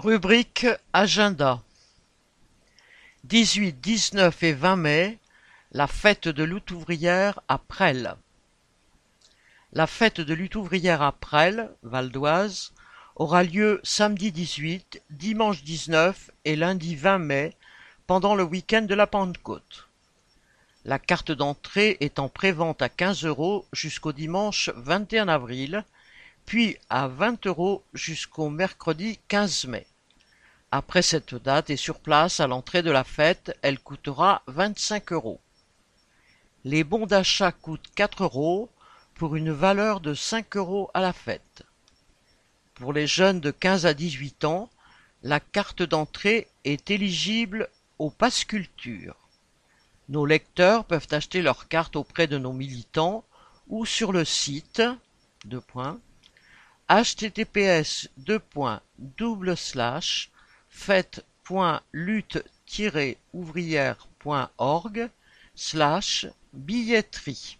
Rubrique Agenda dix-huit, dix-neuf et vingt mai, la fête de lutte ouvrière à Presles. La fête de lutte ouvrière à Presles, Val d'Oise, aura lieu samedi dix-huit, dimanche dix-neuf et lundi vingt mai pendant le week-end de la Pentecôte. La carte d'entrée est en prévente à quinze euros jusqu'au dimanche vingt et un avril, puis à vingt euros jusqu'au mercredi quinze mai. Après cette date et sur place à l'entrée de la fête, elle coûtera vingt-cinq euros. Les bons d'achat coûtent quatre euros pour une valeur de cinq euros à la fête. Pour les jeunes de quinze à dix-huit ans, la carte d'entrée est éligible au pass culture. Nos lecteurs peuvent acheter leur carte auprès de nos militants ou sur le site https fête.lutte-ouvrière.org slash billetterie